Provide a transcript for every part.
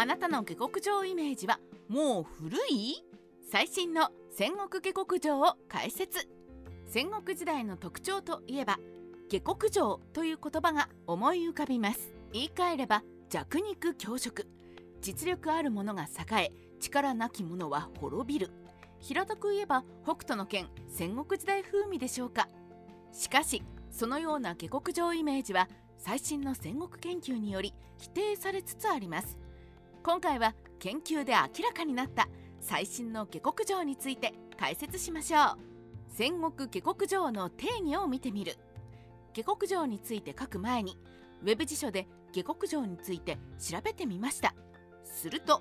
あなたの下克上イメージはもう古い最新の戦国下克上を解説戦国時代の特徴といえば下克上という言葉が思い浮かびます言い換えれば弱肉強食実力ある者が栄え力なき者は滅びる平たく言えば北斗の拳戦国時代風味でしょうかしかしそのような下克上イメージは最新の戦国研究により否定されつつあります今回は研究で明らかになった最新の下克上について解説しましょう。戦国下克上の定義を見てみる。下克上について書く前にウェブ辞書で下克上について調べてみました。すると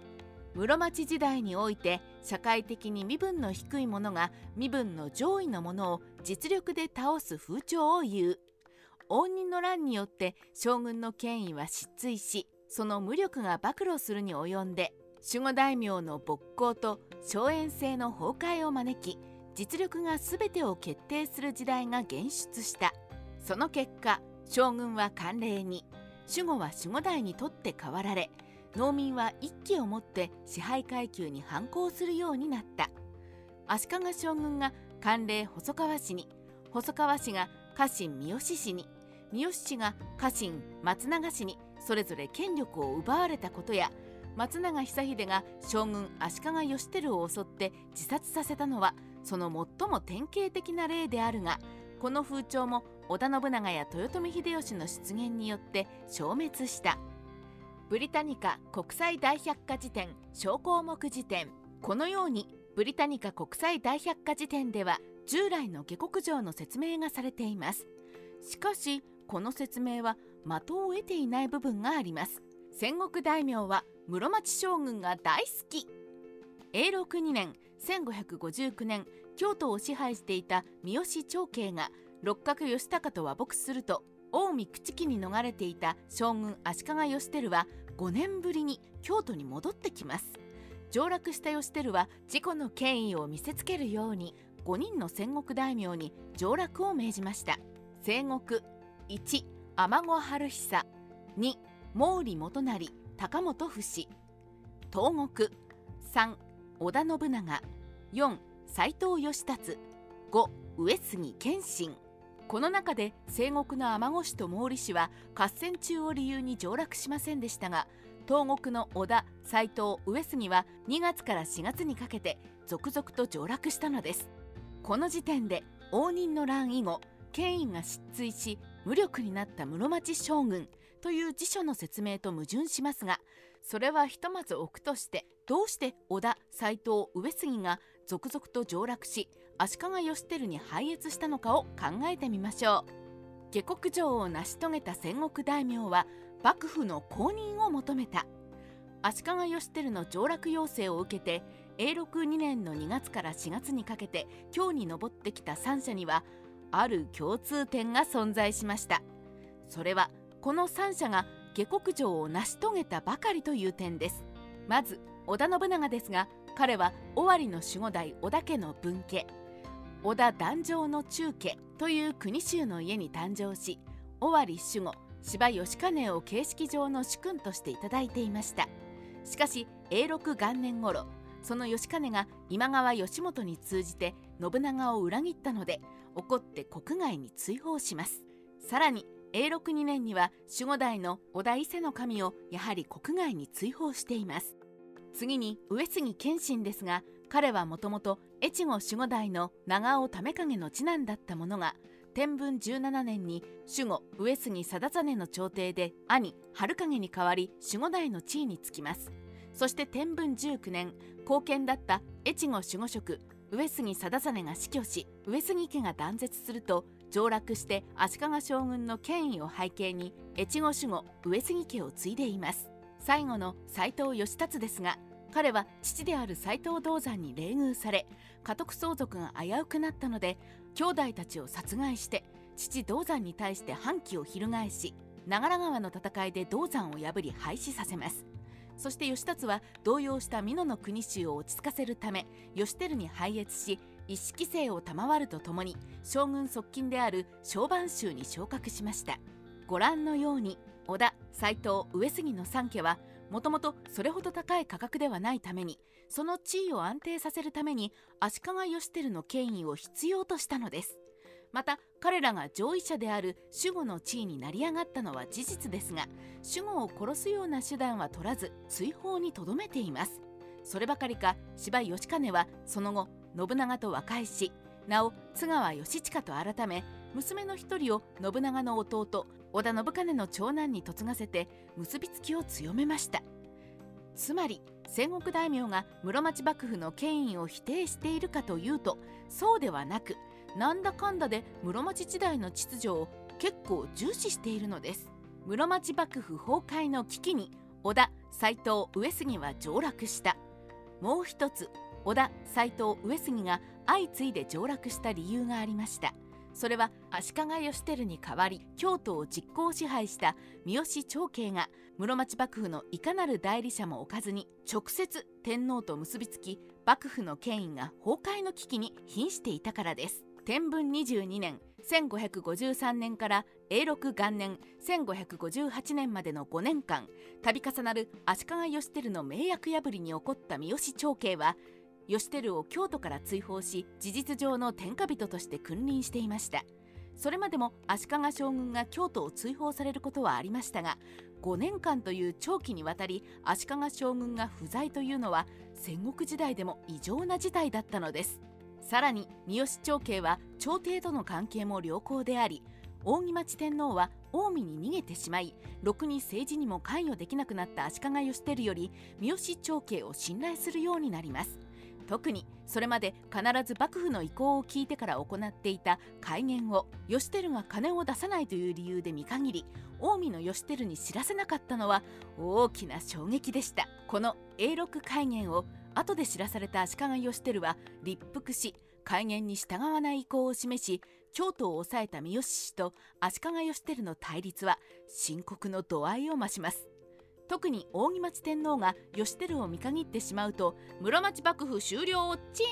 室町時代において社会的に身分の低い者が身分の上位の者を実力で倒す風潮を言う。応仁の乱によって将軍の権威は失墜しその無力が暴露するに及んで守護大名の勃興と荘園制の崩壊を招き実力が全てを決定する時代が現出した。その結果将軍は慣例に守護は守護代にとって変わられ農民は一気をもって支配階級に反抗するようになった。足利将軍が慣例細川氏に細川氏が家臣三好氏に三好氏が家臣松永氏にそれぞれ権力を奪われたことや松永久秀が将軍足利義輝を襲って自殺させたのはその最も典型的な例であるがこの風潮も織田信長や豊臣秀吉の出現によって消滅した。ブリタニカ国際大百科事典小項目辞典。このようにブリタニカ国際大百科事典では従来の下克上の説明がされています。しかしこの説明は的を得ていない部分があります。戦国大名は室町将軍が大好き。永禄2年1559年京都を支配していた三好長慶が六角義高と和睦すると近江朽木に逃れていた将軍足利義輝は5年ぶりに京都に戻ってきます。上洛した義輝は自己の権威を見せつけるように5人の戦国大名に上洛を命じました。西国1天子春久。2毛利元就。高本不死東国。3織田信長。4斎藤義達。5上杉謙信。この中で西国の天子氏と毛利氏は合戦中を理由に上洛しませんでしたが東国の織田斎藤上杉は2月から4月にかけて続々と上洛したのです。この時点で応仁の乱以後権威が失墜し無力になった室町将軍という辞書の説明と矛盾しますがそれはひとまず置くとしてどうして織田斎藤上杉が続々と上洛し足利義輝に拝謁したのかを考えてみましょう下克上を成し遂げた戦国大名は幕府の公認を求めた。足利義輝の上洛要請を受けて永禄2年の2月から4月にかけて京に上ってきた3社にはある共通点が存在しました。それはこの3社が下克上を成し遂げたばかりという点です。まず織田信長ですが彼は尾張の守護代織田家の分家。織田壇上の中家という国衆の家に誕生し尾張守護芝義兼を形式上の主君としていただいていました。しかし永禄元年頃その義兼が今川義元に通じて信長を裏切ったので怒って国外に追放します。さらに永禄2年には守護代の織田伊勢の神をやはり国外に追放しています。次に上杉謙信ですが彼はもともと越後守護代の長尾為景の次男だったものが天文17年に守護上杉貞実の朝廷で兄春景に代わり守護代の地位につきます。そして天文19年後見だった越後守護職上杉貞実が死去し上杉家が断絶すると上洛して足利将軍の権威を背景に越後守護上杉家を継いでいます。最後の斎藤義達ですが彼は父である斎藤道山に冷遇され家督相続が危うくなったので兄弟たちを殺害して父道山に対して反旗を翻し長良川の戦いで道山を破り廃止させます。そして義達は動揺した美濃の国衆を落ち着かせるため義輝に拝謁し一式生を賜るとともに将軍側近である小番衆に昇格しました。ご覧のように織田斎藤上杉の三家はもともとそれほど高い価格ではないためにその地位を安定させるために足利義輝の権威を必要としたのです。また彼らが上位者である守護の地位に成り上がったのは事実ですが守護を殺すような手段は取らず追放にとどめています。そればかりか柴義兼はその後信長と和解しなお津川義親と改め娘の一人を信長の弟織田信兼の長男に嫁がせて結びつきを強めました。つまり戦国大名が室町幕府の権威を否定しているかというとそうではなくなんだかんだで室町時代の秩序を結構重視しているのです。室町幕府崩壊の危機に織田斎藤上杉は上洛した。もう一つ織田斎藤上杉が相次いで上洛した理由がありました。それは足利義輝に代わり京都を実行支配した三好長慶が室町幕府のいかなる代理者も置かずに直接天皇と結びつき幕府の権威が崩壊の危機に瀕していたからです。天文22年1553年から永禄元年1558年までの5年間度重なる足利義輝の名約破りに起こった三好長慶は義輝を京都から追放し事実上の天下人として君臨していました。それまでも足利将軍が京都を追放されることはありましたが5年間という長期にわたり足利将軍が不在というのは戦国時代でも異常な事態だったのです。さらに三好長慶は朝廷との関係も良好であり扇町天皇は近江に逃げてしまいろくに政治にも関与できなくなった足利義輝より三好長慶を信頼するようになります。特にそれまで必ず幕府の意向を聞いてから行っていた改元を義輝が金を出さないという理由で見限り近江の義輝に知らせなかったのは大きな衝撃でした。この永禄改元を後で知らされた足利義輝は立腹し改元に従わない意向を示し京都を抑えた三好氏と足利義輝の対立は深刻の度合いを増します。特に扇町天皇が義輝を見限ってしまうと室町幕府終了をチー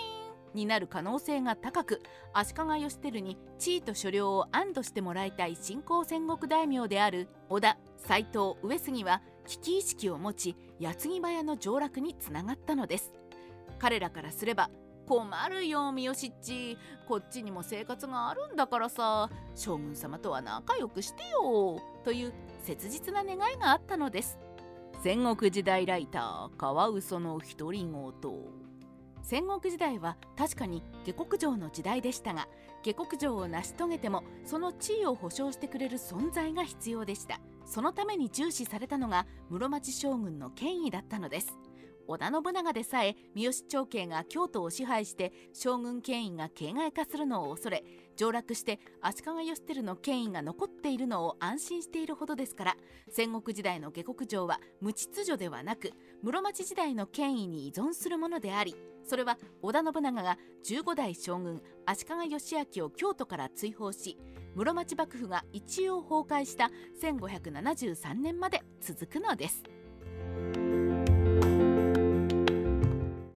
ンになる可能性が高く足利義輝に地位と所領を安堵してもらいたい新興戦国大名である織田斎藤上杉は危機意識を持ち矢継ぎ早の上洛につながったのです。彼らからすれば困るよ三好っちこっちにも生活があるんだからさ。将軍様とは仲良くしてよ。という切実な願いがあったのです。戦国時代ライターカワウソの独り言。戦国時代は確かに下克上の時代でしたが下克上を成し遂げてもその地位を保証してくれる存在が必要でした。そのために重視されたのが室町将軍の権威だったのです。織田信長でさえ三好長慶が京都を支配して将軍権威が形骸化するのを恐れ上洛して足利義輝の権威が残っているのを安心しているほどですから戦国時代の下克上は無秩序ではなく室町時代の権威に依存するものでありそれは織田信長が15代将軍足利義昭を京都から追放し室町幕府が一応崩壊した1573年まで続くのです。